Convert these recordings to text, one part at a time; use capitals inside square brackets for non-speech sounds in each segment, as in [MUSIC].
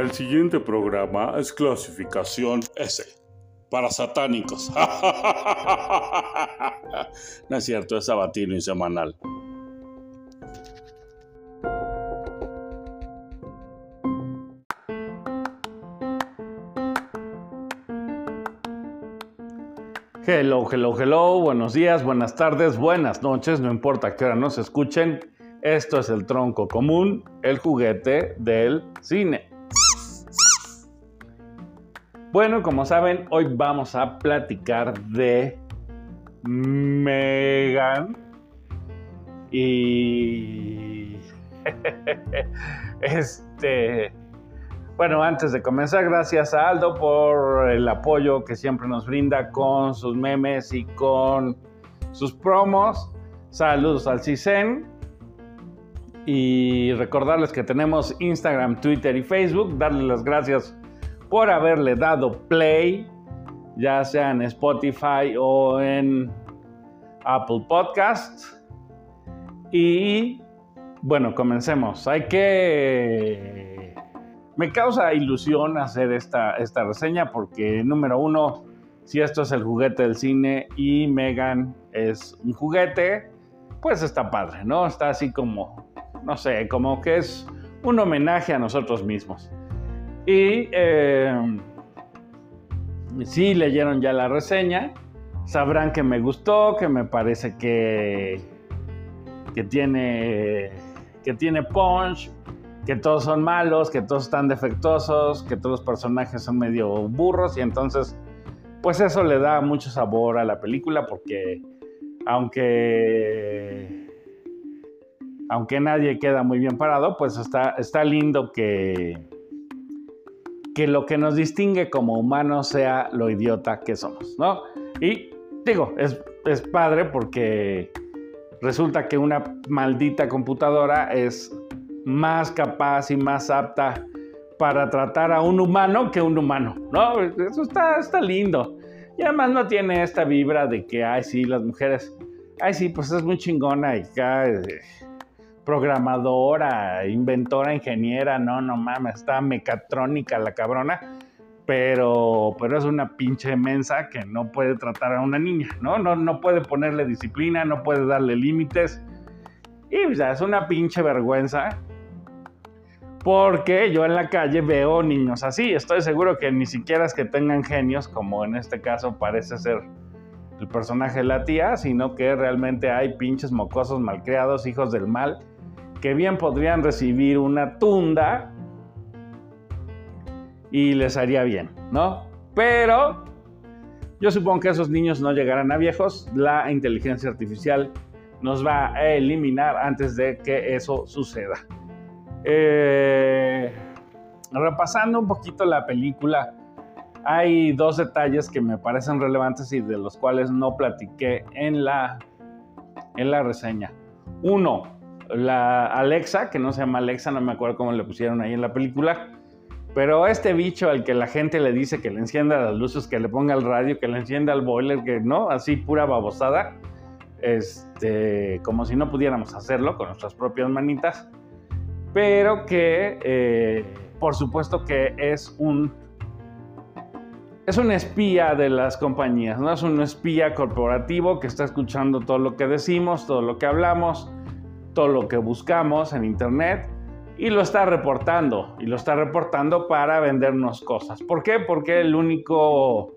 El siguiente programa es clasificación S. Para satánicos. [LAUGHS] no es cierto, es sabatino y semanal. Hello, hello, hello, buenos días, buenas tardes, buenas noches, no importa qué hora nos escuchen. Esto es el tronco común, el juguete del cine. Bueno, como saben, hoy vamos a platicar de Megan y [LAUGHS] este bueno, antes de comenzar, gracias a Aldo por el apoyo que siempre nos brinda con sus memes y con sus promos. Saludos al CISEN. Y recordarles que tenemos Instagram, Twitter y Facebook. Darles las gracias por haberle dado play, ya sea en Spotify o en Apple Podcasts. Y bueno, comencemos. Hay que... Me causa ilusión hacer esta, esta reseña porque, número uno, si esto es el juguete del cine y Megan es un juguete, pues está padre, ¿no? Está así como, no sé, como que es un homenaje a nosotros mismos. Y eh, si leyeron ya la reseña, sabrán que me gustó, que me parece que, que, tiene, que tiene punch, que todos son malos, que todos están defectuosos, que todos los personajes son medio burros. Y entonces pues eso le da mucho sabor a la película porque aunque aunque nadie queda muy bien parado, pues está, está lindo que, que lo que nos distingue como humanos sea lo idiota que somos, ¿no? Y digo, es, es padre porque resulta que una maldita computadora es más capaz y más apta para tratar a un humano que un humano, ¿no? Eso está, está lindo. Y además no tiene esta vibra de que, ay, sí, las mujeres, ay, sí, pues es muy chingona y cae programadora, inventora, ingeniera, no, no mames, está mecatrónica la cabrona, pero, pero es una pinche mensa que no puede tratar a una niña, ¿no? No, no puede ponerle disciplina, no puede darle límites. Y ya es una pinche vergüenza. Porque yo en la calle veo niños así. Estoy seguro que ni siquiera es que tengan genios, como en este caso parece ser el personaje de la tía, sino que realmente hay pinches mocosos malcriados, hijos del mal, que bien podrían recibir una tunda y les haría bien, ¿no? Pero yo supongo que esos niños no llegarán a viejos, la inteligencia artificial nos va a eliminar antes de que eso suceda. Eh, repasando un poquito la película, hay dos detalles que me parecen relevantes y de los cuales no platiqué en la, en la reseña. Uno, la Alexa, que no se llama Alexa, no me acuerdo cómo le pusieron ahí en la película, pero este bicho al que la gente le dice que le encienda las luces, que le ponga el radio, que le encienda el boiler, que no, así pura babosada, este, como si no pudiéramos hacerlo con nuestras propias manitas, pero que eh, por supuesto que es un es un espía de las compañías, no es un espía corporativo que está escuchando todo lo que decimos, todo lo que hablamos, todo lo que buscamos en Internet y lo está reportando. Y lo está reportando para vendernos cosas. ¿Por qué? Porque el único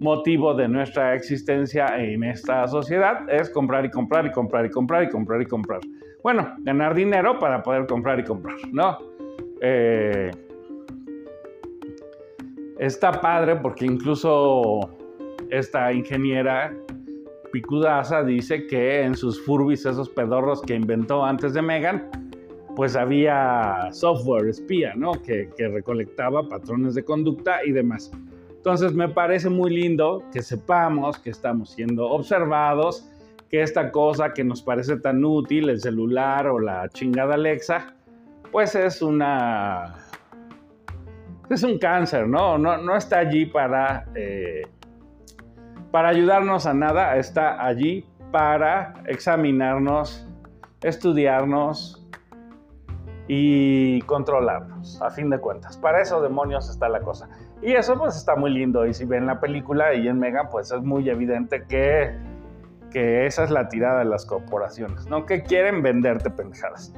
motivo de nuestra existencia en esta sociedad es comprar y comprar y comprar y comprar y comprar y comprar. Bueno, ganar dinero para poder comprar y comprar, ¿no? Eh, está padre porque incluso esta ingeniera Picudaza dice que en sus Furbis, esos pedorros que inventó antes de Megan, pues había software espía, ¿no? Que, que, recolectaba patrones de conducta y demás. Entonces me parece muy lindo que sepamos que estamos siendo observados, que esta cosa que nos parece tan útil, el celular o la chingada Alexa, pues es una... Es un cáncer, ¿no? No, no está allí para... Eh, para ayudarnos a nada, está allí para examinarnos, estudiarnos y controlarlos, a fin de cuentas. Para eso demonios está la cosa. Y eso pues está muy lindo. Y si ven la película y en Mega, pues es muy evidente que, que esa es la tirada de las corporaciones, ¿no? Que quieren venderte pendejadas.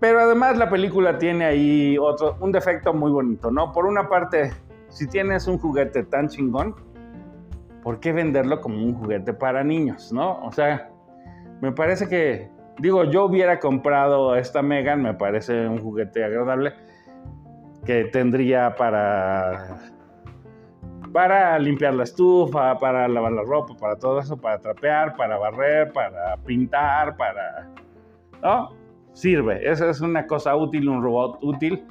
Pero además la película tiene ahí otro, un defecto muy bonito, ¿no? Por una parte, si tienes un juguete tan chingón, ¿por qué venderlo como un juguete para niños, no? O sea, me parece que, digo, yo hubiera comprado esta Megan, me parece un juguete agradable que tendría para para limpiar la estufa, para lavar la ropa, para todo eso, para trapear, para barrer, para pintar, para ¿no? Sirve, esa es una cosa útil, un robot útil.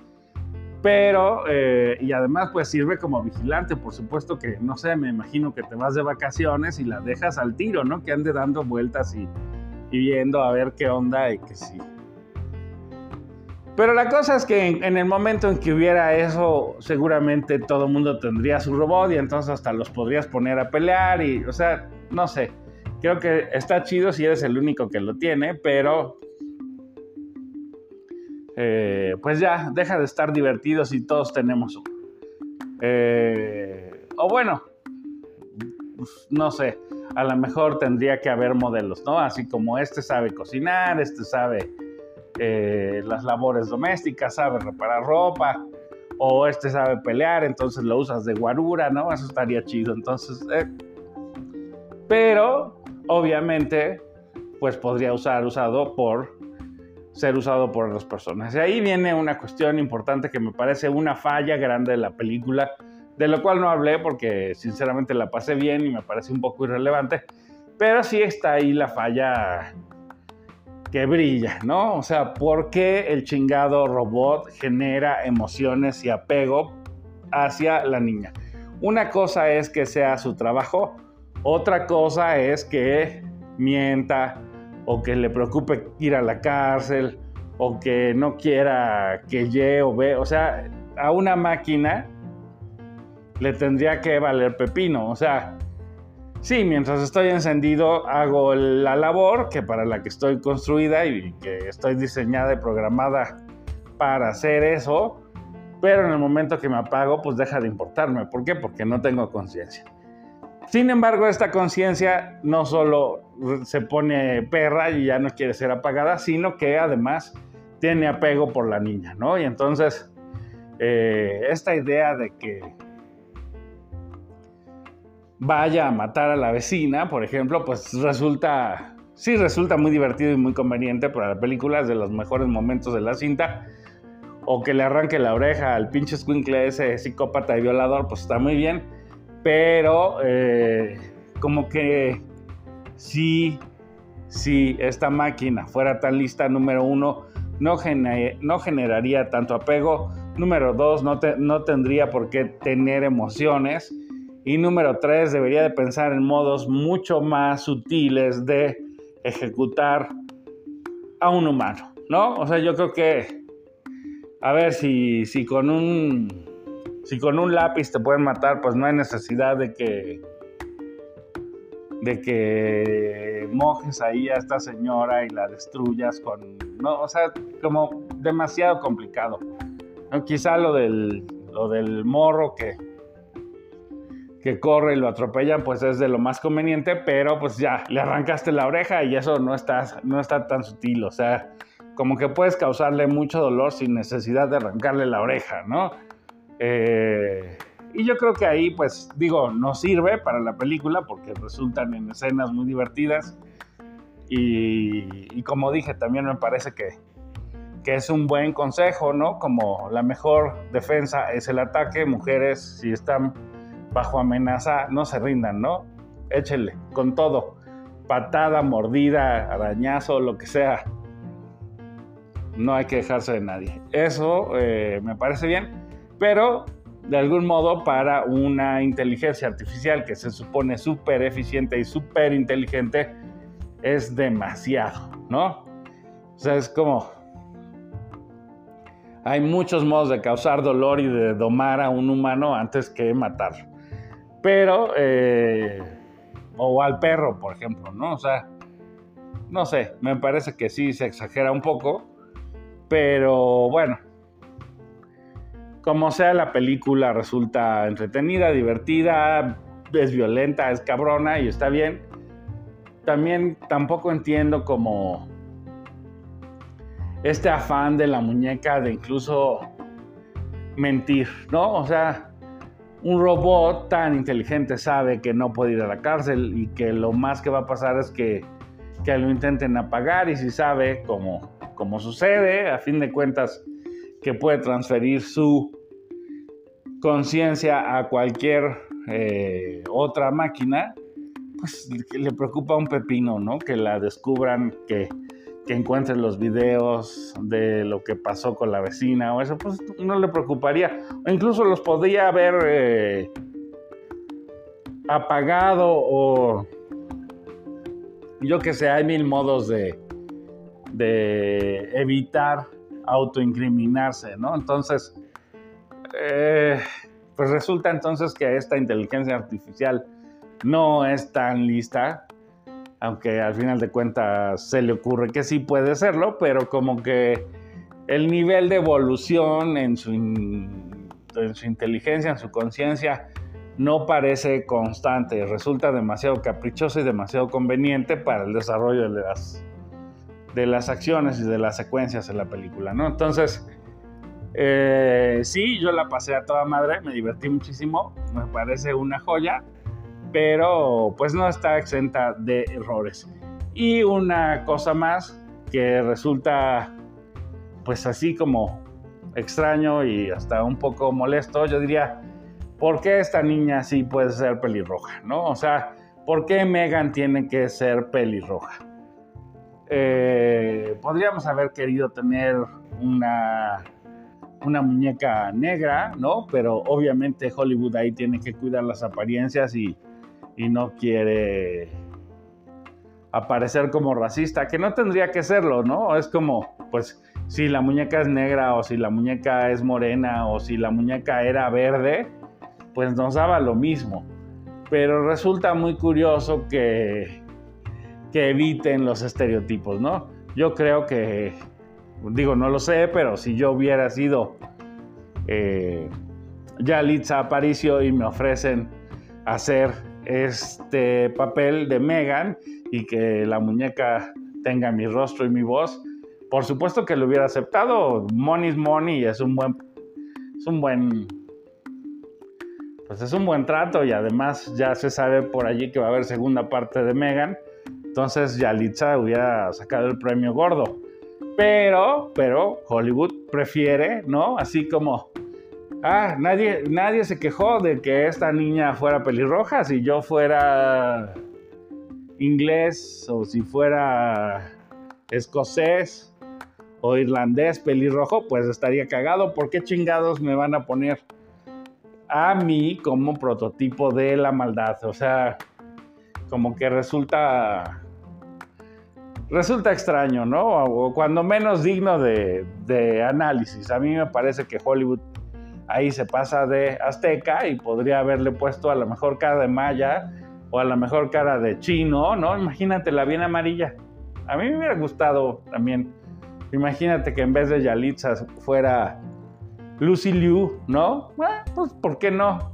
Pero, eh, y además pues sirve como vigilante, por supuesto que, no sé, me imagino que te vas de vacaciones y la dejas al tiro, ¿no? Que ande dando vueltas y, viendo a ver qué onda y que sí. Pero la cosa es que en, el momento en que hubiera eso, seguramente todo el mundo tendría su robot y entonces hasta los podrías poner a pelear y, o sea, no sé. Creo que está chido si eres el único que lo tiene, pero eh, pues ya, deja de estar divertido si todos tenemos uno. Eh, o bueno, no sé, a lo mejor tendría que haber modelos, ¿no? Así como este sabe cocinar, este sabe eh, las labores domésticas, sabe reparar ropa, o este sabe pelear, entonces lo usas de guarura, ¿no? Eso estaría chido. Entonces, pero obviamente, pues podría usar usado por ser usado por las personas. Y ahí viene una cuestión importante que me parece una falla grande de la película, de lo cual no hablé porque sinceramente la pasé bien y me parece un poco irrelevante, pero sí está ahí la falla que brilla, ¿no? O sea, ¿por qué el chingado robot genera emociones y apego hacia la niña? Una cosa es que sea su trabajo, otra cosa es que mienta, o que le preocupe ir a la cárcel, o que no quiera que ye o ve, o sea, a una máquina le tendría que valer pepino, o sea, sí, mientras estoy encendido hago la labor que para la que estoy construida y que estoy diseñada y programada para hacer eso, pero en el momento que me apago, pues deja de importarme. ¿Por qué? Porque no tengo conciencia. Sin embargo, esta conciencia no solo se pone perra y ya no quiere ser apagada, sino que además tiene apego por la niña, ¿no? Y entonces, eh, esta idea de que vaya a matar a la vecina, por ejemplo, pues resulta, sí resulta muy divertido y muy conveniente para la película, es de los mejores momentos de la cinta. O que le arranque la oreja al pinche squinkle ese psicópata y violador, pues está muy bien pero eh, como que si, si esta máquina fuera tan lista, número uno, no, no generaría tanto apego, número dos, no, no tendría por qué tener emociones, y número tres, debería de pensar en modos mucho más sutiles de ejecutar a un humano, ¿no? O sea, yo creo que, a ver, si, si con un si con un lápiz te pueden matar, pues no hay necesidad de que de que mojes ahí a esta señora y la destruyas con no, o sea, como demasiado complicado. Quizá lo del lo del morro que que corre y lo atropellan, pues es de lo más conveniente, pero pues ya, le arrancaste la oreja y eso no está, no está tan sutil, o sea, como que puedes causarle mucho dolor sin necesidad de arrancarle la oreja, ¿no? Eh, y yo creo que ahí, pues digo, no sirve para la película porque resultan en escenas muy divertidas. Y, como dije, también me parece que, que, es un buen consejo, ¿no? Como la mejor defensa es el ataque. Mujeres, si están bajo amenaza, no se rindan, ¿no? Échenle con todo. Patada, mordida, arañazo, lo que sea. No hay que dejarse de nadie. Eso eh, me parece bien pero de algún modo para una inteligencia artificial que se supone súper eficiente y súper inteligente es demasiado, ¿no? O sea, es como... Hay muchos modos de causar dolor y de domar a un humano antes que matarlo. Pero, eh, o al perro, por ejemplo, ¿no? O sea, no sé, me parece que sí se exagera un poco Pero bueno, como sea la película resulta entretenida, divertida, es violenta, es cabrona y está bien. También tampoco entiendo como este afán de la muñeca de incluso mentir, ¿no? O sea, un robot tan inteligente sabe que no puede ir a la cárcel y que lo más que va a pasar es que, que lo intenten apagar y si sabe, como, como sucede, a fin de cuentas, que puede transferir su conciencia a cualquier eh, otra máquina, pues le preocupa un pepino, ¿no? Que la descubran, que, que encuentren los videos de lo que pasó con la vecina o eso, pues no le preocuparía. O incluso los podría haber eh, apagado o yo que sé, hay mil modos de, de evitar autoincriminarse, ¿no? Entonces, eh, pues resulta entonces que esta inteligencia artificial no es tan lista, aunque al final de cuentas se le ocurre que sí puede serlo, pero como que el nivel de evolución en su, en su inteligencia, en su conciencia, no parece constante, resulta demasiado caprichoso y demasiado conveniente para el desarrollo de las, de las acciones y de las secuencias en la película, ¿no? Entonces, eh, sí, yo la pasé a toda madre, me divertí muchísimo, me parece una joya, pero pues no está exenta de errores. Y una cosa más que resulta pues así como extraño y hasta un poco molesto, yo diría, ¿por qué esta niña sí puede ser pelirroja? ¿No? O sea, ¿por qué Megan tiene que ser pelirroja? Eh, podríamos haber querido tener una una muñeca negra, ¿no? Pero obviamente Hollywood ahí tiene que cuidar las apariencias y, no quiere aparecer como racista, que no tendría que serlo, ¿no? Es como, pues, si la muñeca es negra o si la muñeca es morena o si la muñeca era verde, pues nos daba lo mismo. Pero resulta muy curioso que, que eviten los estereotipos, ¿no? Yo creo que digo, no lo sé, pero si yo hubiera sido eh, Yalitza Aparicio y me ofrecen hacer este papel de Megan y que la muñeca tenga mi rostro y mi voz, por supuesto que lo hubiera aceptado. Money is money es un buen, es un buen, pues es un buen trato y además ya se sabe por allí que va a haber segunda parte de Megan. Entonces Yalitza hubiera sacado el premio gordo. Pero, pero Hollywood prefiere, ¿no? Así como, ah, nadie, nadie se quejó de que esta niña fuera pelirroja. Si yo fuera inglés o si fuera escocés o irlandés pelirrojo, pues estaría cagado. ¿Por qué chingados me van a poner a mí como prototipo de la maldad? O sea, como que resulta resulta extraño, ¿no? O cuando menos digno de, análisis. A mí me parece que Hollywood ahí se pasa de azteca y podría haberle puesto a la mejor cara de maya o a la mejor cara de chino, ¿no? Imagínate la bien amarilla. A mí me hubiera gustado también. Imagínate que en vez de Yalitza fuera Lucy Liu, ¿no? Bueno, pues ¿por qué no?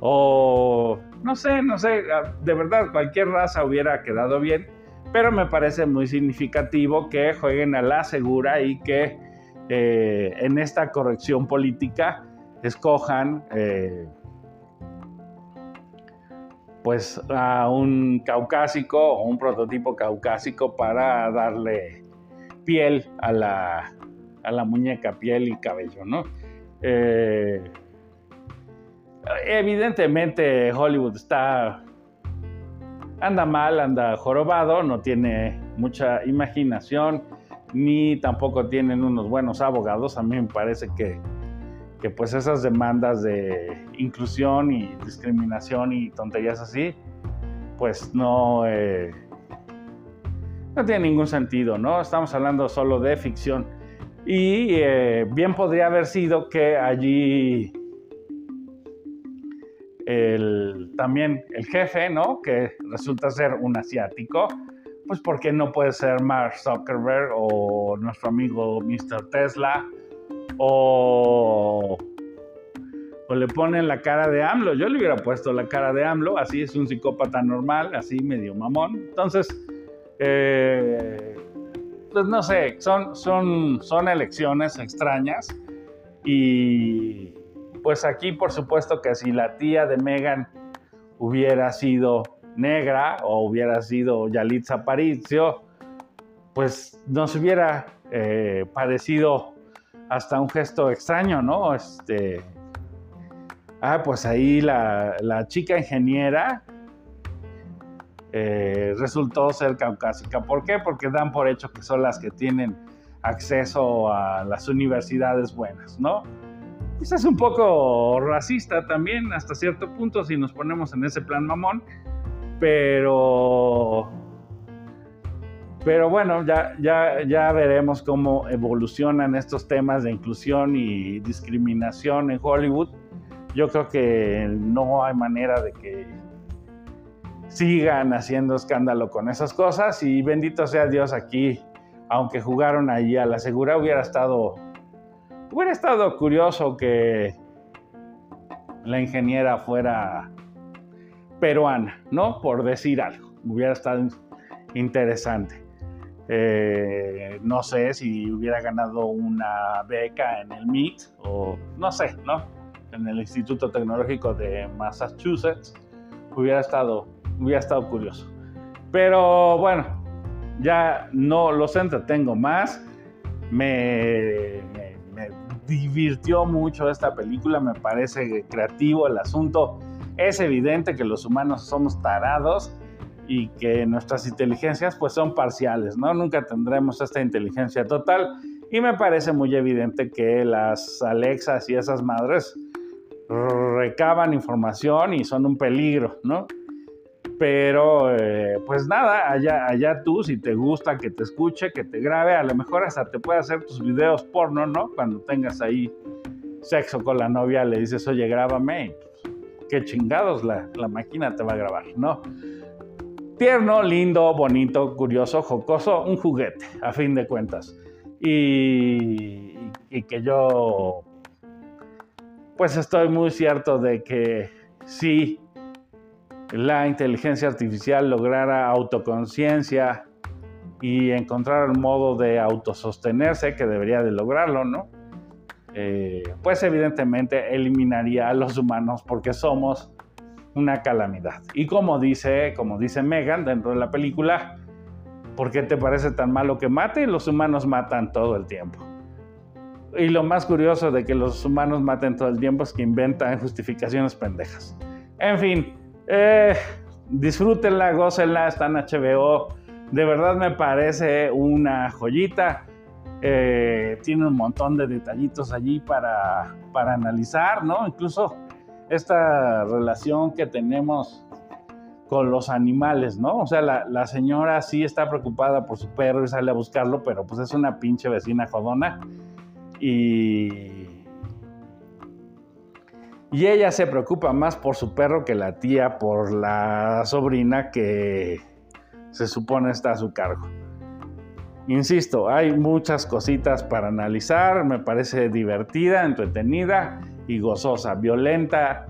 O no sé, no sé, de verdad cualquier raza hubiera quedado bien pero me parece muy significativo que jueguen a la segura y que eh, en esta corrección política escojan eh, pues a un caucásico o un prototipo caucásico para darle piel a la, a la muñeca, piel y cabello, ¿no? Eh, evidentemente Hollywood está anda mal, anda jorobado, no tiene mucha imaginación, ni tampoco tienen unos buenos abogados. A mí me parece que, pues esas demandas de inclusión y discriminación y tonterías así, pues no, eh, no tiene ningún sentido, ¿no? Estamos hablando solo de ficción. Y eh, bien podría haber sido que allí el, también el jefe, ¿no? Que resulta ser un asiático, pues ¿por qué no puede ser Mark Zuckerberg o nuestro amigo Mr. Tesla o, o le ponen la cara de AMLO? Yo le hubiera puesto la cara de AMLO, así es un psicópata normal, así medio mamón. Entonces, eh, pues no sé, son, son, son elecciones extrañas y pues aquí por supuesto que si la tía de Megan hubiera sido negra o hubiera sido Yalitza Aparicio, pues nos hubiera eh, parecido hasta un gesto extraño, ¿no? Este, ah, pues ahí la, chica ingeniera eh, resultó ser caucásica. ¿Por qué? Porque dan por hecho que son las que tienen acceso a las universidades buenas, ¿no? Es un poco racista también hasta cierto punto si nos ponemos en ese plan mamón, pero pero bueno, ya, ya, ya veremos cómo evolucionan estos temas de inclusión y discriminación en Hollywood. Yo creo que no hay manera de que sigan haciendo escándalo con esas cosas y bendito sea Dios aquí, aunque jugaron allí a la segura, hubiera estado, hubiera estado curioso que la ingeniera fuera peruana, ¿no? Por decir algo. Hubiera estado interesante. Eh, no sé si hubiera ganado una beca en el MIT o no sé, ¿no? En el Instituto Tecnológico de Massachusetts. Hubiera estado, hubiera estado curioso. Pero bueno, ya no los entretengo más. Me, divirtió mucho esta película, me parece creativo el asunto es evidente que los humanos somos tarados y que nuestras inteligencias pues son parciales, ¿no? Nunca tendremos esta inteligencia total y me parece muy evidente que las Alexas y esas madres recaban información y son un peligro, ¿no? Pero eh, pues nada, allá, allá tú, si te gusta que te escuche, que te grabe, a lo mejor hasta te puede hacer tus videos porno, ¿no? Cuando tengas ahí sexo con la novia, le dices, oye, grábame qué chingados la, máquina te va a grabar, ¿no? Tierno, lindo, bonito, curioso, jocoso, un juguete, a fin de cuentas. Y, que yo, pues estoy muy cierto de que si la inteligencia artificial lograra autoconciencia y encontrar un modo de autosostenerse, que debería de lograrlo, ¿no? Eh, pues evidentemente eliminaría a los humanos porque somos una calamidad. Y como dice, como dice Megan dentro de la película, ¿por qué te parece tan malo que mate? Los humanos matan todo el tiempo. Y lo más curioso de que los humanos maten todo el tiempo es que inventan justificaciones pendejas. En fin, eh, disfrútenla, gócenla, está en HBO. De verdad me parece una joyita. Eh, tiene un montón de detallitos allí para, para analizar, ¿no? Incluso esta relación que tenemos con los animales, ¿no? O sea, la, la, señora sí está preocupada por su perro y sale a buscarlo, pero pues es una pinche vecina jodona. Y. Y ella se preocupa más por su perro que la tía por la sobrina que se supone está a su cargo. Insisto, hay muchas cositas para analizar, me parece divertida, entretenida y gozosa, violenta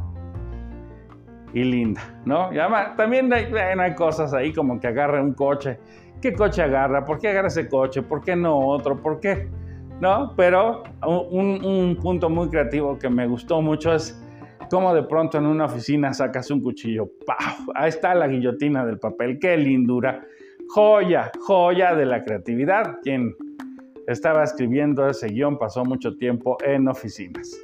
y linda, ¿no? Además, también hay, cosas ahí como que agarra un coche. ¿Qué coche agarra? ¿Por qué agarra ese coche? ¿Por qué no otro? ¿Por qué? ¿No? Pero un punto muy creativo que me gustó mucho es cómo de pronto en una oficina sacas un cuchillo. ¡Pau! Ahí está la guillotina del papel. ¡Qué lindura! joya, joya de la creatividad. Quien estaba escribiendo ese guion pasó mucho tiempo en oficinas.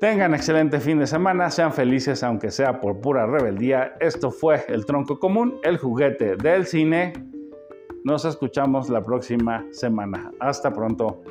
Tengan excelente fin de semana, sean felices aunque sea por pura rebeldía. Esto fue El Tronco Común, el juguete del cine. Nos escuchamos la próxima semana. Hasta pronto.